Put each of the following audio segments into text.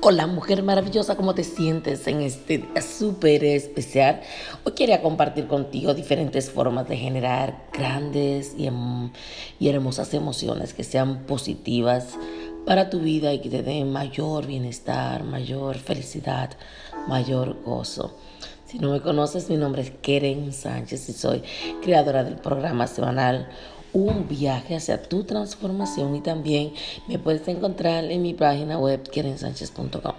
Hola mujer maravillosa, ¿cómo te sientes en este día súper especial? Hoy quería compartir contigo diferentes formas de generar grandes y, y, hermosas emociones que sean positivas para tu vida y que te den mayor bienestar, mayor felicidad, mayor gozo. Si no me conoces, mi nombre es Keren Sánchez y soy creadora del programa semanal un viaje hacia tu transformación y también me puedes encontrar en mi página web kerensanchez.com.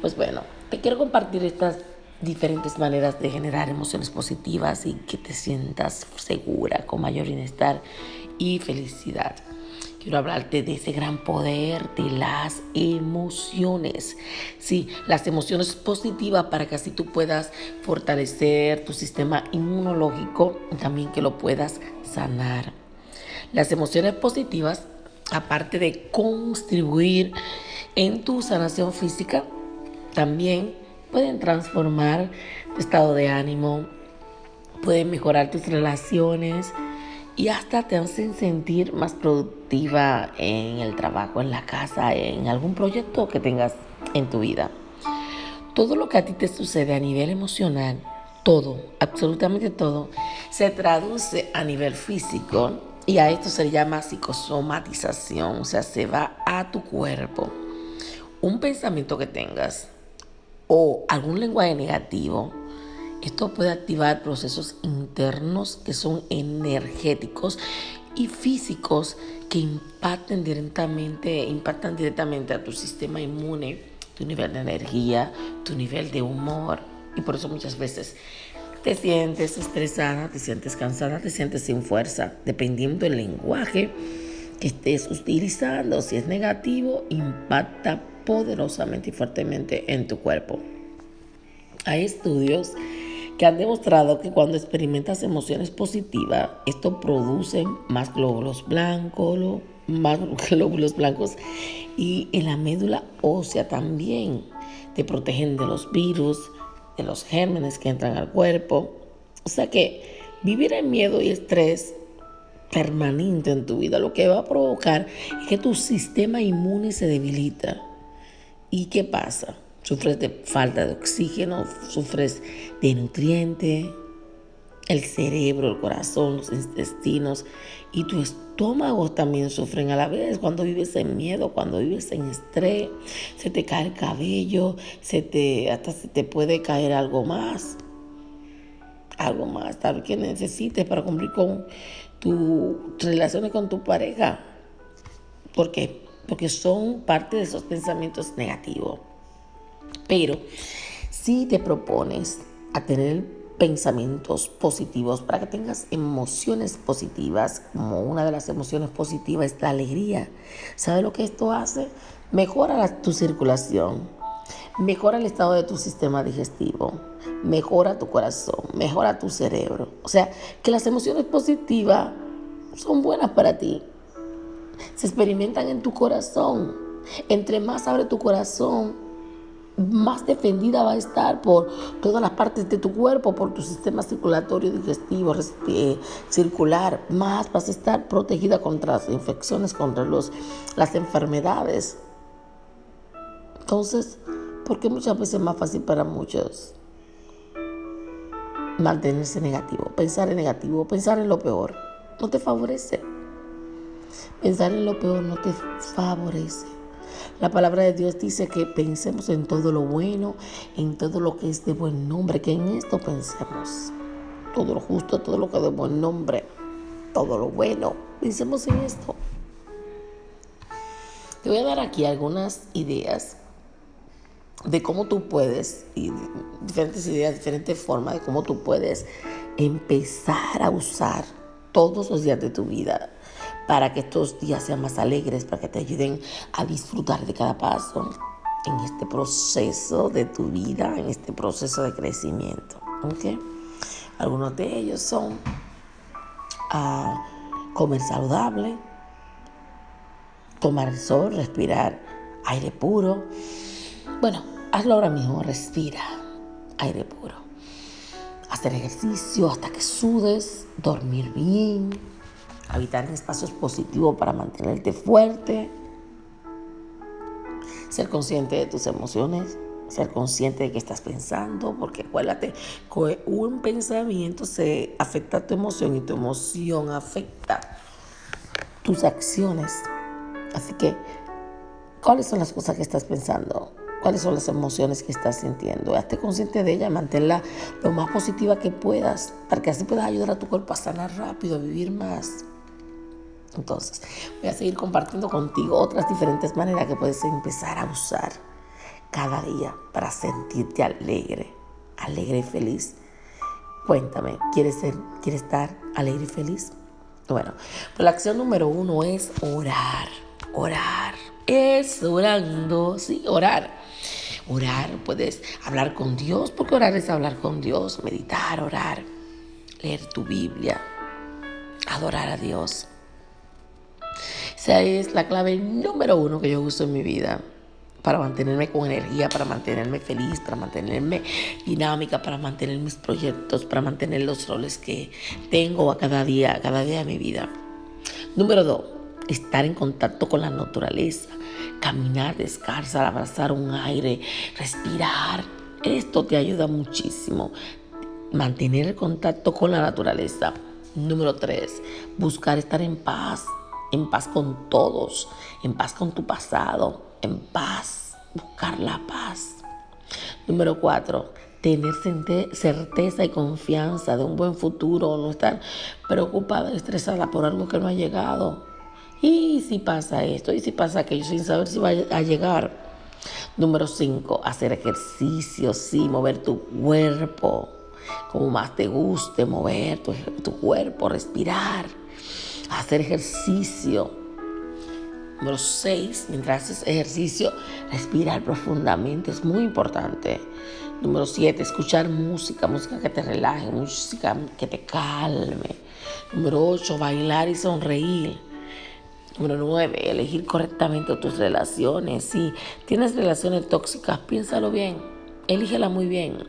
Pues bueno, te quiero compartir estas diferentes maneras de generar emociones positivas y que te sientas segura, con mayor bienestar y felicidad. Quiero hablarte de ese gran poder de las emociones. Sí, las emociones positivas para que así tú puedas fortalecer tu sistema inmunológico y también que lo puedas sanar. Las emociones positivas, aparte de contribuir en tu sanación física, también pueden transformar tu estado de ánimo, pueden mejorar tus relaciones y hasta te hacen sentir más productiva en el trabajo, en la casa, en algún proyecto que tengas en tu vida. Todo lo que a ti te sucede a nivel emocional, todo, absolutamente todo, se traduce a nivel físico y a esto se llama psicosomatización, o sea, se va a tu cuerpo. Un pensamiento que tengas o algún lenguaje negativo, esto puede activar procesos internos que son energéticos y físicos que impactan directamente, impactan directamente a tu sistema inmune, tu nivel de energía, tu nivel de humor. Y por eso muchas veces te sientes estresada, te sientes cansada, te sientes sin fuerza, dependiendo del lenguaje que estés utilizando. Si es negativo, impacta poderosamente y fuertemente en tu cuerpo. Hay estudios que han demostrado que cuando experimentas emociones positivas, esto produce más glóbulos blancos, más glóbulos blancos y en la médula ósea también. Te protegen de los virus, de los gérmenes que entran al cuerpo. O sea que vivir en miedo y estrés permanente en tu vida lo que va a provocar es que tu sistema inmune se debilita. ¿Y qué pasa? Sufres de falta de oxígeno, sufres de nutrientes, el cerebro, el corazón, los intestinos y tu estómago también sufren a la vez cuando vives en miedo, cuando vives en estrés, se te cae el cabello, se te, hasta se te puede caer algo más, algo más, tal vez que necesites para cumplir con tus relaciones con tu pareja. ¿Por qué? Porque son parte de esos pensamientos negativos. Pero si te propones a tener pensamientos positivos, para que tengas emociones positivas, como una de las emociones positivas es la alegría. ¿Sabe lo que esto hace? Mejora tu circulación, mejora el estado de tu sistema digestivo, mejora tu corazón, mejora tu cerebro. O sea, que las emociones positivas son buenas para ti. Se experimentan en tu corazón. Entre más abre tu corazón, más defendida va a estar por todas las partes de tu cuerpo, por tu sistema circulatorio, digestivo, eh, circular, más vas a estar protegida contra las infecciones, contra los, las enfermedades. Entonces, porque muchas veces es más fácil para muchos mantenerse negativo, pensar en negativo, pensar en lo peor, no te favorece. Pensar en lo peor no te favorece. La palabra de Dios dice que pensemos en todo lo bueno, en todo lo que es de buen nombre, que en esto pensemos. Todo lo justo, todo lo que es de buen nombre, todo lo bueno. Pensemos en esto. Te voy a dar aquí algunas ideas de cómo tú puedes, y diferentes ideas, diferentes formas de cómo tú puedes empezar a usar todos los días de tu vida para que estos días sean más alegres, para que te ayuden a disfrutar de cada paso en este proceso de tu vida, en este proceso de crecimiento. Algunos de ellos son ah, comer saludable, tomar sol, respirar aire puro. Bueno, hazlo ahora mismo, respira aire puro. Hacer ejercicio hasta que sudes, dormir bien, habitar en espacios positivos para mantenerte fuerte, ser consciente de tus emociones, ser consciente de qué estás pensando, porque acuérdate que un pensamiento se afecta a tu emoción y tu emoción afecta tus acciones. Así que, ¿cuáles son las cosas que estás pensando? ¿Cuáles son las emociones que estás sintiendo? Hazte consciente de ella, manténla lo más positiva que puedas, para que así puedas ayudar a tu cuerpo a sanar rápido, a vivir más. Entonces, voy a seguir compartiendo contigo otras diferentes maneras que puedes empezar a usar cada día para sentirte alegre, alegre y feliz. Cuéntame, ¿quieres, ser, ¿quieres estar alegre y feliz? Bueno, pues la acción número uno es orar, orar. Es orando, sí, orar. Orar, puedes hablar con Dios, porque orar es hablar con Dios, meditar, orar, leer tu Biblia, adorar a Dios. Esa es la clave número uno que yo uso en mi vida para mantenerme con energía, para mantenerme feliz, para mantenerme dinámica, para mantener mis proyectos, para mantener los roles que tengo a cada día, a cada día de mi vida. Número dos, estar en contacto con la naturaleza, caminar descalza, abrazar un aire, respirar. Esto te ayuda muchísimo. Mantener el contacto con la naturaleza. Número tres, buscar estar en paz, en paz con todos, en paz con tu pasado, en paz, buscar la paz. Número cuatro, tener certeza y confianza de un buen futuro, no estar preocupada, estresada por algo que no ha llegado. Y si pasa esto, y si pasa aquello, sin saber si va a llegar. Número cinco, hacer ejercicio, sí, mover tu cuerpo, como más te guste, mover tu, tu cuerpo, respirar, hacer ejercicio Número 6, mientras haces ejercicio, respirar profundamente, es muy importante. Número 7, escuchar música, música que te relaje, música que te calme. Número 8, bailar y sonreír. Número 9, elegir correctamente tus relaciones. Si tienes relaciones tóxicas, piénsalo bien, elígela muy bien.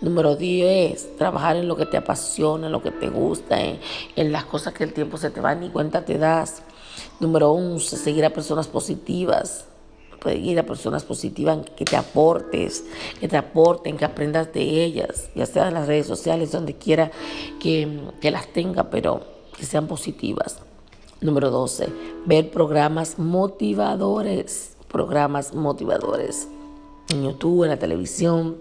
Número 10, trabajar en lo que te apasiona, en lo que te gusta, en, en las cosas que el tiempo se te va, ni cuenta te das. Número 11, seguir a personas positivas. Seguir a personas positivas que te aportes, que te aporten, que aprendas de ellas, ya sea en las redes sociales, donde quiera que, que las tenga, pero que sean positivas. Número 12, ver programas motivadores, programas motivadores en YouTube, en la televisión.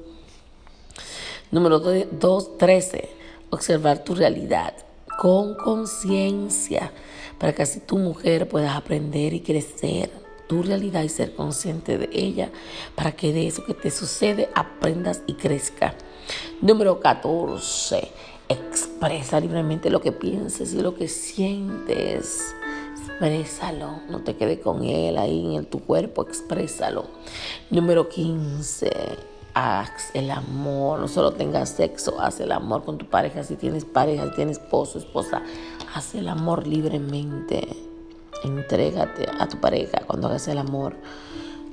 Número 2, 13, observar tu realidad con conciencia para que así tu mujer puedas aprender y crecer tu realidad y ser consciente de ella, para que de eso que te sucede aprendas y crezca. Número 14. Expresa libremente lo que pienses y lo que sientes. Exprésalo, no te quedes con él ahí en tu cuerpo, exprésalo. Número 15 haz el amor, no solo tengas sexo, haz el amor con tu pareja, si tienes pareja, si tienes esposo, esposa, haz el amor libremente, entrégate a tu pareja cuando hagas el amor.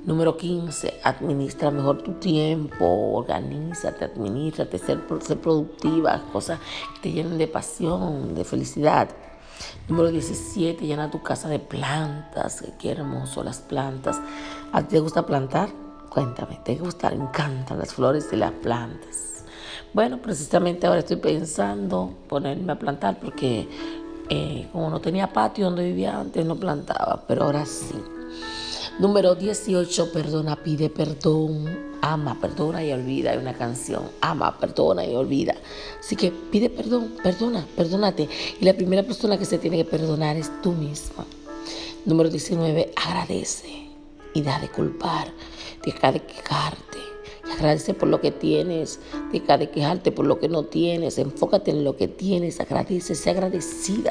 Número 15, administra mejor tu tiempo, organízate, administrate, ser, ser productiva, cosas que te llenen de pasión, de felicidad. Número 17, llena tu casa de plantas, qué hermoso las plantas. ¿A ti te gusta plantar? Cuéntame, ¿te gusta? Me encantan las flores y las plantas. Bueno, precisamente ahora estoy pensando ponerme a plantar porque eh, como no tenía patio donde vivía antes, no plantaba, pero ahora sí. Número 18, perdona, pide perdón. Ama, perdona y olvida. Hay una canción. Ama, perdona y olvida. Así que pide perdón, perdona, perdónate. Y la primera persona que se tiene que perdonar es tú misma. Número 19, agradece y da de culpar. Deja de quejarte. Y agradece por lo que tienes. Deja de quejarte por lo que no tienes. Enfócate en lo que tienes. Agradece, sé agradecida.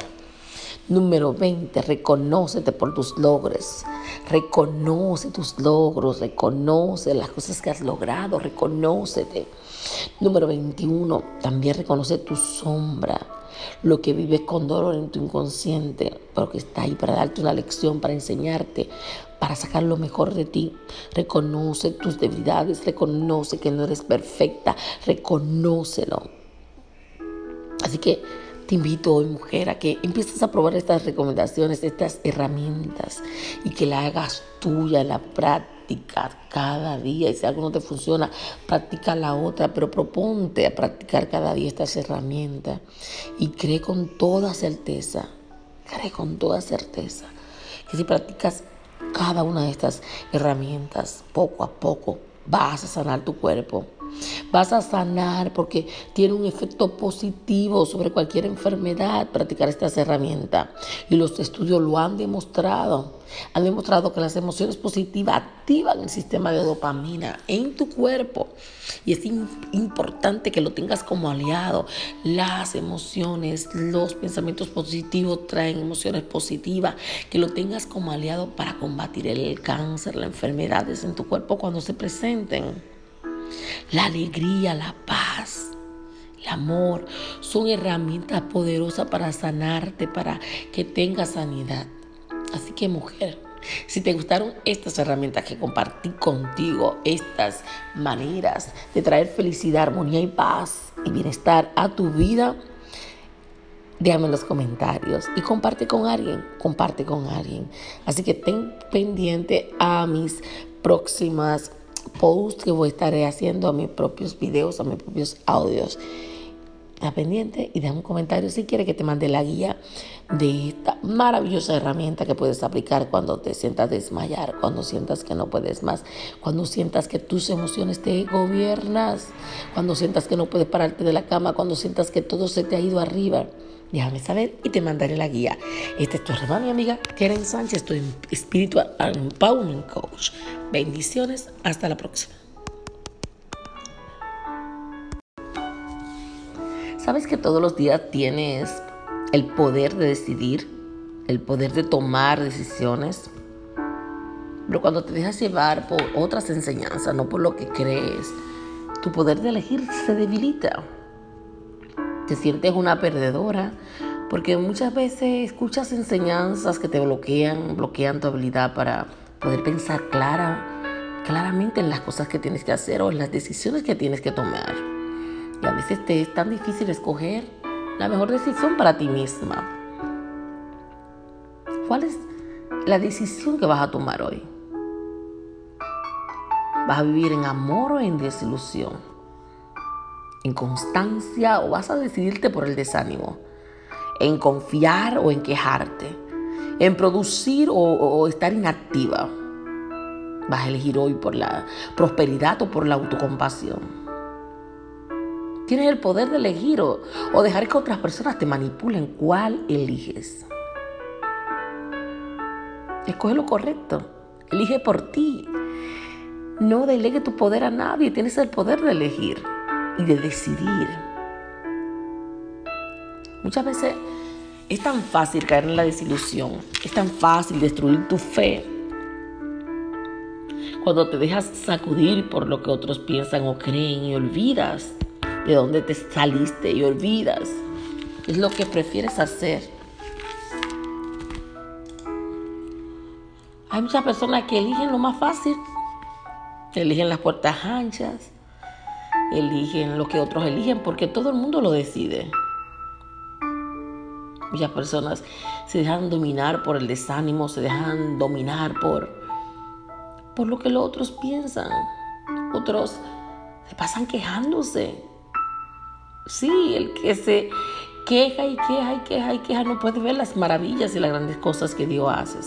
Número 20, reconócete por tus logros. Reconoce tus logros, reconoce las cosas que has logrado, reconócete. Número 21, también reconoce tu sombra, lo que vives con dolor en tu inconsciente, pero que está ahí para darte una lección, para enseñarte, para sacar lo mejor de ti. Reconoce tus debilidades, reconoce que no eres perfecta, reconócelo. Así que te invito hoy, mujer, a que empieces a probar estas recomendaciones, estas herramientas y que la hagas tuya la práctica cada día. Y si algo no te funciona, practica la otra, pero proponte a practicar cada día estas herramientas. Y cree con toda certeza, cree con toda certeza, que si practicas cada una de estas herramientas poco a poco, vas a sanar tu cuerpo Vas a sanar porque tiene un efecto positivo sobre cualquier enfermedad practicar estas herramientas. Y los estudios lo han demostrado. Han demostrado que las emociones positivas activan el sistema de dopamina en tu cuerpo. Y es importante que lo tengas como aliado. Las emociones, los pensamientos positivos traen emociones positivas. Que lo tengas como aliado para combatir el cáncer, las enfermedades en tu cuerpo cuando se presenten. La alegría, la paz, el amor son herramientas poderosas para sanarte, para que tengas sanidad. Así que mujer, si te gustaron estas herramientas que compartí contigo, estas maneras de traer felicidad, armonía y paz y bienestar a tu vida, déjame en los comentarios y comparte con alguien, comparte con alguien. Así que ten pendiente a mis próximas post que voy a estar haciendo a mis propios videos, a mis propios audios. Está pendiente y deja un comentario si quieres que te mande la guía de esta maravillosa herramienta que puedes aplicar cuando te sientas desmayar, cuando sientas que no puedes más, cuando sientas que tus emociones te gobiernas, cuando sientas que no puedes pararte de la cama, cuando sientas que todo se te ha ido arriba. Déjame saber y te mandaré la guía. Esta es tu hermana y amiga Karen Sánchez, tu Spiritual Empowerment Coach. Bendiciones, hasta la próxima. ¿Sabes que todos los días tienes el poder de decidir, el poder de tomar decisiones? Pero cuando te dejas llevar por otras enseñanzas, no por lo que crees, tu poder de elegir se debilita te sientes una perdedora, porque muchas veces escuchas enseñanzas que te bloquean, bloquean tu habilidad para poder pensar clara, claramente en las cosas que tienes que hacer o en las decisiones que tienes que tomar. Y a veces te es tan difícil escoger la mejor decisión para ti misma. ¿Cuál es la decisión que vas a tomar hoy? ¿Vas a vivir en amor o en desilusión? En constancia o vas a decidirte por el desánimo, en confiar o en quejarte, en producir o, estar inactiva. Vas a elegir hoy por la prosperidad o por la autocompasión. Tienes el poder de elegir o, o dejar que otras personas te manipulen. ¿Cuál eliges? Escoge lo correcto. Elige por ti. No delegue tu poder a nadie. Tienes el poder de elegir y de decidir. Muchas veces es tan fácil caer en la desilusión, es tan fácil destruir tu fe cuando te dejas sacudir por lo que otros piensan o creen y olvidas de dónde te saliste y olvidas es lo que prefieres hacer. Hay muchas personas que eligen lo más fácil, eligen las puertas anchas, eligen lo que otros eligen, porque todo el mundo lo decide. Muchas personas se dejan dominar por el desánimo, se dejan dominar por, por lo que los otros piensan. Otros se pasan quejándose. Sí, el que se queja y queja y queja y queja no puede ver las maravillas y las grandes cosas que Dios hace.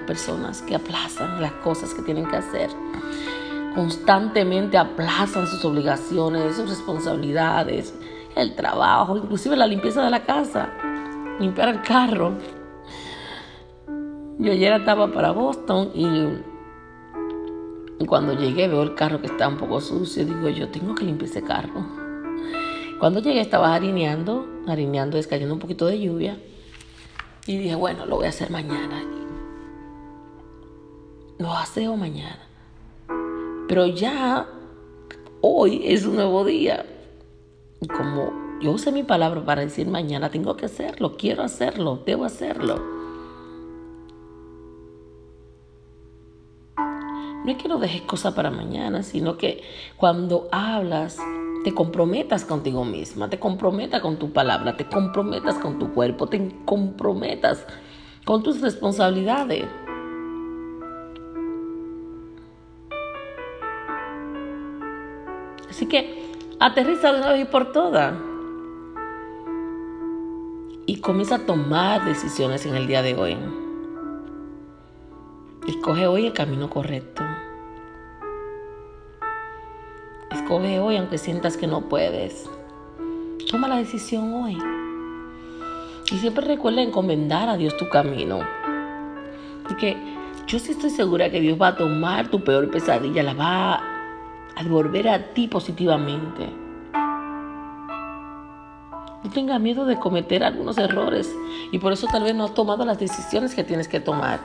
Personas que aplazan las cosas que tienen que hacer. Constantemente aplazan sus obligaciones, sus responsabilidades, el trabajo, inclusive la limpieza de la casa, limpiar el carro. Yo ayer estaba para Boston y, cuando llegué veo el carro que está un poco sucio. Digo, yo tengo que limpiar ese carro. Cuando llegué estaba harineando, harineando, es cayendo un poquito de lluvia. Y dije, bueno, lo voy a hacer mañana lo o mañana. Pero ya hoy es un nuevo día. Como yo usé mi palabra para decir mañana, tengo que hacerlo, quiero hacerlo, debo hacerlo. No es que no dejes cosas para mañana, sino que cuando hablas, te comprometas contigo misma, te comprometas con tu palabra, te comprometas con tu cuerpo, te comprometas con tus responsabilidades. Así que aterriza de una vez y por todas. Y comienza a tomar decisiones en el día de hoy. Escoge hoy el camino correcto. Escoge hoy aunque sientas que no puedes. Toma la decisión hoy. Y siempre recuerda encomendar a Dios tu camino. Porque yo sí estoy segura que Dios va a tomar tu peor pesadilla, la va a devolver a ti positivamente. No tengas miedo de cometer algunos errores y por eso tal vez no has tomado las decisiones que tienes que tomar.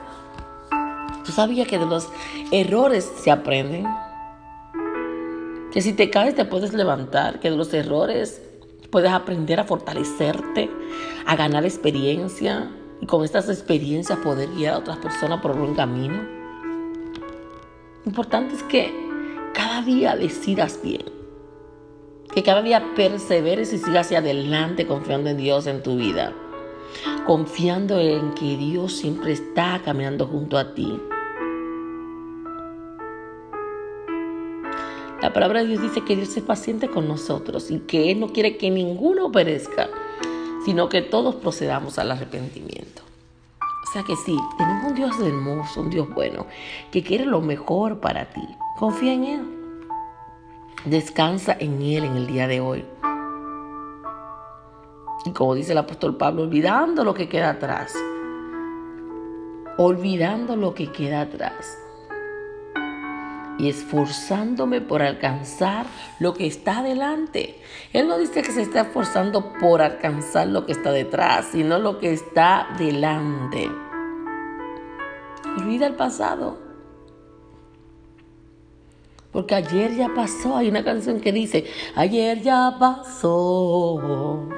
¿Tú sabías que de los errores se aprenden? Que si te caes te puedes levantar, que de los errores puedes aprender a fortalecerte, a ganar experiencia y con estas experiencias poder guiar a otras personas por un camino. Lo importante es que día decidas bien, que cada día perseveres y sigas hacia adelante confiando en Dios en tu vida, confiando en que Dios siempre está caminando junto a ti. La palabra de Dios dice que Dios es paciente con nosotros y que Él no quiere que ninguno perezca, sino que todos procedamos al arrepentimiento. O sea que sí, tenemos un Dios hermoso, un Dios bueno, que quiere lo mejor para ti. Confía en Él. Descansa en Él en el día de hoy. Y como dice el apóstol Pablo, olvidando lo que queda atrás. Olvidando lo que queda atrás y esforzándome por alcanzar lo que está adelante. Él no dice que se está esforzando por alcanzar lo que está detrás, sino lo que está delante. Olvida el pasado. Porque ayer ya pasó. Hay una canción que dice, ayer ya pasó.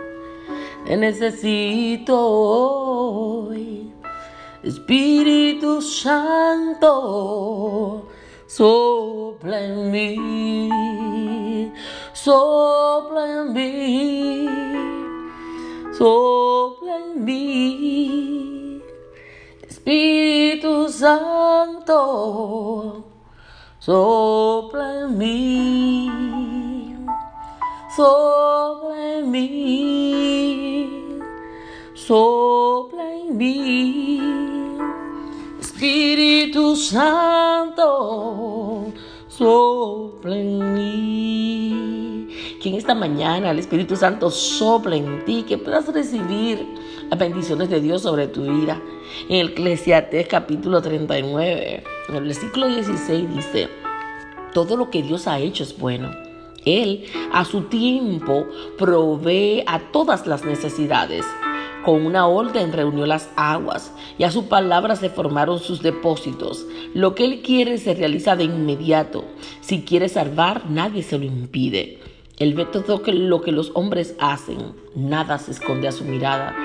Te necesito hoy. Espíritu Santo sopla en mí, sopla en mí, sopla en mí, Espíritu Santo, sopla en mí, sopla en mí, sopla en mí. Espíritu Santo, sopla en mí. En esta mañana el Espíritu Santo sopla en ti, que puedas recibir las bendiciones de Dios sobre tu vida. En Eclesiastés capítulo 39, en el versículo 16 dice, todo lo que Dios ha hecho es bueno. Él a su tiempo provee a todas las necesidades. Con una orden reunió las aguas y a su palabra se formaron sus depósitos. Lo que Él quiere se realiza de inmediato. Si quiere salvar, nadie se lo impide. Él ve todo lo que los hombres hacen. Nada se esconde a su mirada.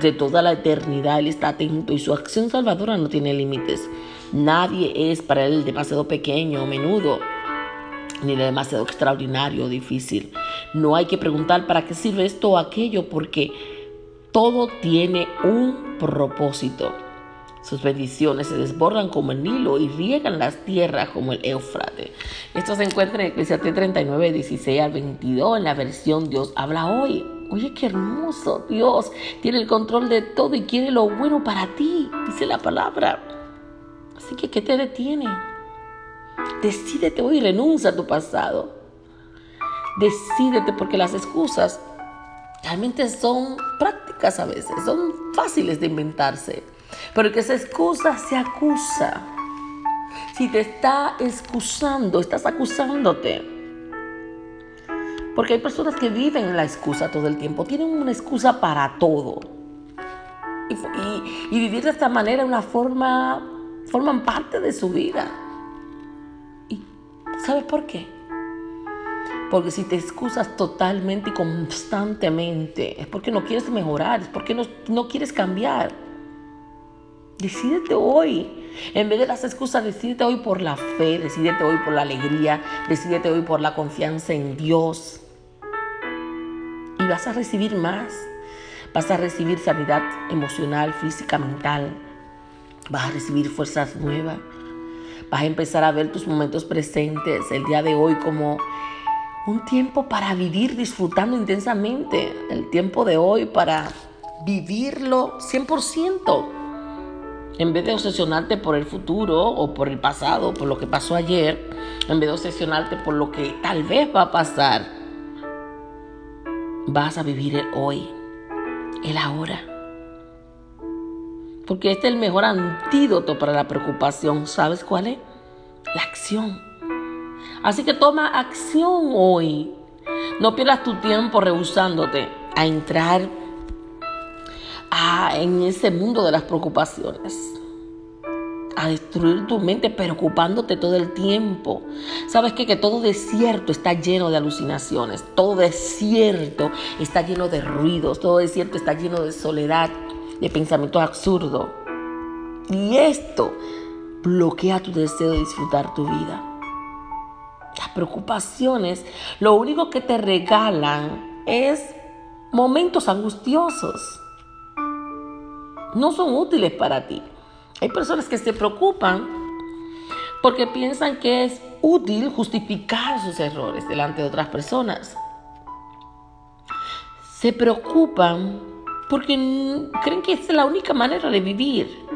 De toda la eternidad Él está atento y su acción salvadora no tiene límites. Nadie es para Él demasiado pequeño o menudo ni demasiado extraordinario o difícil. No hay que preguntar para qué sirve esto o aquello porque todo tiene un propósito. Sus bendiciones se desbordan como el Nilo y riegan las tierras como el Éufrates. Esto se encuentra en Eclesiastes 39, 16 al 22 en la versión Dios habla hoy. Oye, qué hermoso. Dios tiene el control de todo y quiere lo bueno para ti, dice la palabra. Así que, ¿qué te detiene? Decídete hoy, renuncia a tu pasado. Decídete porque las excusas realmente son prácticas a veces, son fáciles de inventarse. Pero que esa excusa se acusa. Si te está excusando, estás acusándote. Porque hay personas que viven la excusa todo el tiempo, tienen una excusa para todo. Y, vivir de esta manera una forma, forman parte de su vida. ¿Y sabes por qué? Porque si te excusas totalmente y constantemente, es porque no quieres mejorar, es porque no, no quieres cambiar. Decídete hoy. En vez de las excusas, decídete hoy por la fe, decídete hoy por la alegría, decídete hoy por la confianza en Dios. Y vas a recibir más. Vas a recibir sanidad emocional, física, mental. Vas a recibir fuerzas nuevas. Vas a empezar a ver tus momentos presentes el día de hoy como un tiempo para vivir disfrutando intensamente. El tiempo de hoy para vivirlo 100%. En vez de obsesionarte por el futuro o por el pasado, por lo que pasó ayer, en vez de obsesionarte por lo que tal vez va a pasar, vas a vivir el hoy, el ahora. Porque este es el mejor antídoto para la preocupación. ¿Sabes cuál es? La acción. Así que toma acción hoy. No pierdas tu tiempo rehusándote a entrar en ese mundo de las preocupaciones. A destruir tu mente preocupándote todo el tiempo. ¿Sabes qué? Que todo desierto está lleno de alucinaciones. Todo desierto está lleno de ruidos. Todo desierto está lleno de soledad, de pensamientos absurdos. Y esto bloquea tu deseo de disfrutar tu vida. Las preocupaciones lo único que te regalan es momentos angustiosos no son útiles para ti. Hay personas que se preocupan porque piensan que es útil justificar sus errores delante de otras personas. Se preocupan porque creen que es la única manera de vivir.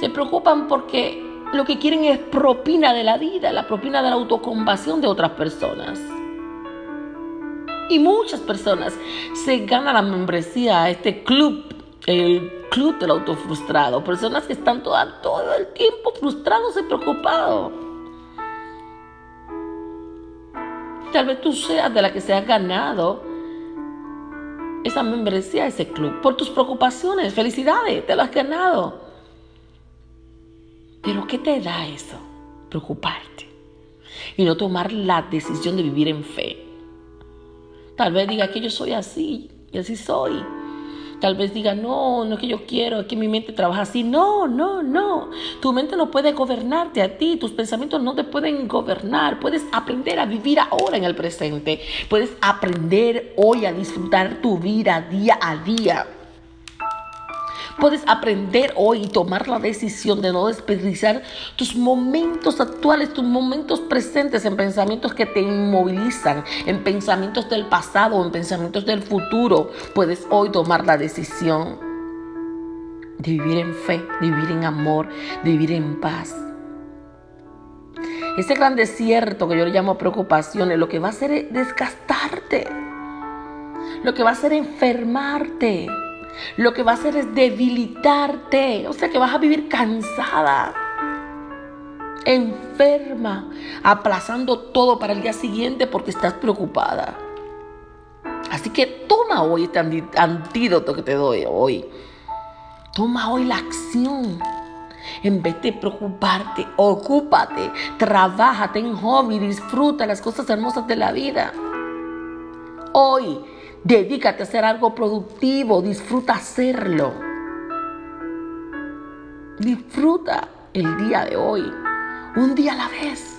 Se preocupan porque lo que quieren es propina de la vida, la propina de la autocompasión de otras personas. Y muchas personas se ganan la membresía a este club, el club del autofrustrado. Personas que están todo, todo el tiempo frustrados y preocupados. Tal vez tú seas de la que se ha ganado esa membresía a ese club por tus preocupaciones. Felicidades, te lo has ganado. Pero ¿qué te da eso? Preocuparte y no tomar la decisión de vivir en fe. Tal vez diga que yo soy así y así soy. Tal vez diga, no, no es que yo quiero, es que mi mente trabaja así. No, no, no. Tu mente no puede gobernarte a ti, tus pensamientos no te pueden gobernar. Puedes aprender a vivir ahora en el presente. Puedes aprender hoy a disfrutar tu vida día a día. Puedes aprender hoy y tomar la decisión de no desperdiciar tus momentos actuales, tus momentos presentes en pensamientos que te inmovilizan, en pensamientos del pasado, en pensamientos del futuro. Puedes hoy tomar la decisión de vivir en fe, de vivir en amor, de vivir en paz. Ese gran desierto que yo le llamo preocupaciones, lo que va a hacer es desgastarte. Lo que va a hacer es enfermarte lo que va a hacer es debilitarte. O sea que vas a vivir cansada, enferma, aplazando todo para el día siguiente porque estás preocupada. Así que toma hoy este antídoto que te doy hoy. Toma hoy la acción. En vez de preocuparte, ocúpate, trabaja, ten hobby, disfruta las cosas hermosas de la vida. Hoy Dedícate a hacer algo productivo, disfruta hacerlo. Disfruta el día de hoy, un día a la vez.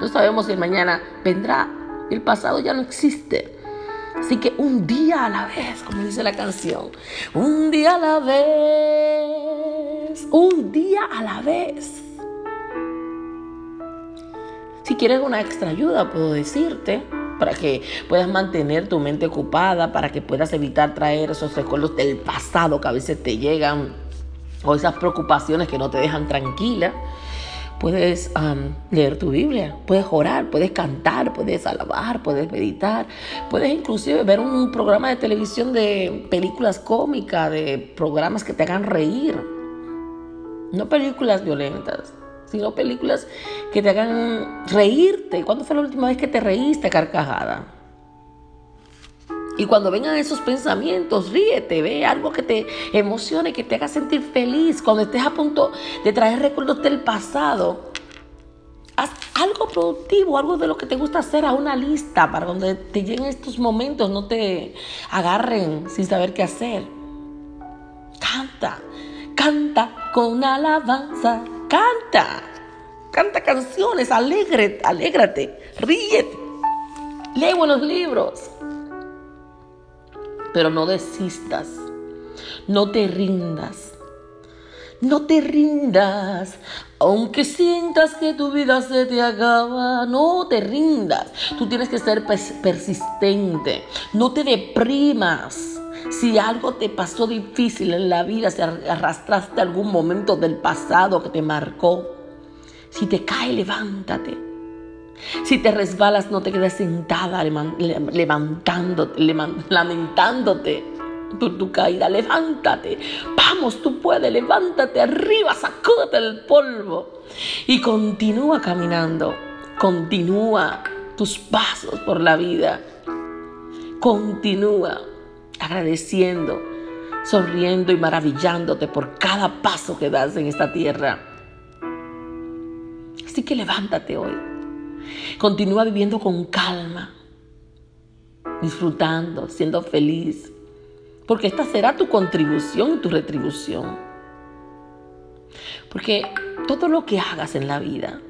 No sabemos si mañana vendrá, el pasado ya no existe. Así que un día a la vez, como dice la canción, un día a la vez, un día a la vez. Si quieres una extra ayuda, puedo decirte para que puedas mantener tu mente ocupada, para que puedas evitar traer esos recuerdos del pasado que a veces te llegan o esas preocupaciones que no te dejan tranquila. Puedes leer tu Biblia, puedes orar, puedes cantar, puedes alabar, puedes meditar, puedes inclusive ver un programa de televisión de películas cómicas, de programas que te hagan reír, no películas violentas sino películas que te hagan reírte. ¿Cuándo fue la última vez que te reíste carcajada? Y cuando vengan esos pensamientos, ríete, ve algo que te emocione, que te haga sentir feliz. Cuando estés a punto de traer recuerdos del pasado, haz algo productivo, algo de lo que te gusta hacer a una lista para cuando te lleguen estos momentos no te agarren sin saber qué hacer. Canta, canta con alabanza Canta, canta canciones, alegre, alégrate, ríete. Lee buenos libros. Pero no desistas. No te rindas. No te rindas, aunque sientas que tu vida se te acaba, no te rindas. Tú tienes que ser persistente, no te deprimas. Si algo te pasó difícil en la vida, si arrastraste algún momento del pasado que te marcó, si te cae, levántate. Si te resbalas, no te quedes sentada levantándote, lamentándote tu caída. Levántate. Vamos, tú puedes. Levántate arriba, sacúdate el polvo. Y continúa caminando. Continúa tus pasos por la vida. Continúa agradeciendo, sonriendo y maravillándote por cada paso que das en esta tierra. Así que levántate hoy. Continúa viviendo con calma, disfrutando, siendo feliz, porque esta será tu contribución y tu retribución. Porque todo lo que hagas en la vida,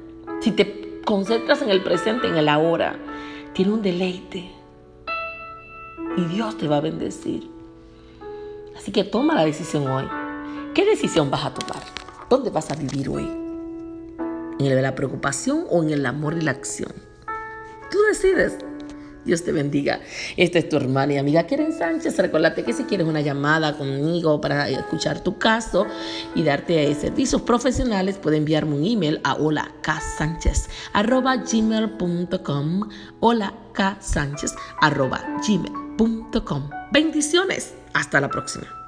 si te concentras en el presente, en el ahora, tiene un deleite. Y Dios te va a bendecir. Así que toma la decisión hoy. ¿Qué decisión vas a tomar? ¿Dónde vas a vivir hoy? ¿En el de la preocupación o en el amor y la acción? Tú decides. Dios te bendiga. Esta es tu hermana y amiga Keren Sánchez. Recuérdate que si quieres una llamada conmigo para escuchar tu caso y darte servicios profesionales, puedes enviarme un email a holaksánchez.gmail.com holaksánchez.gmail.com Bendiciones. Hasta la próxima.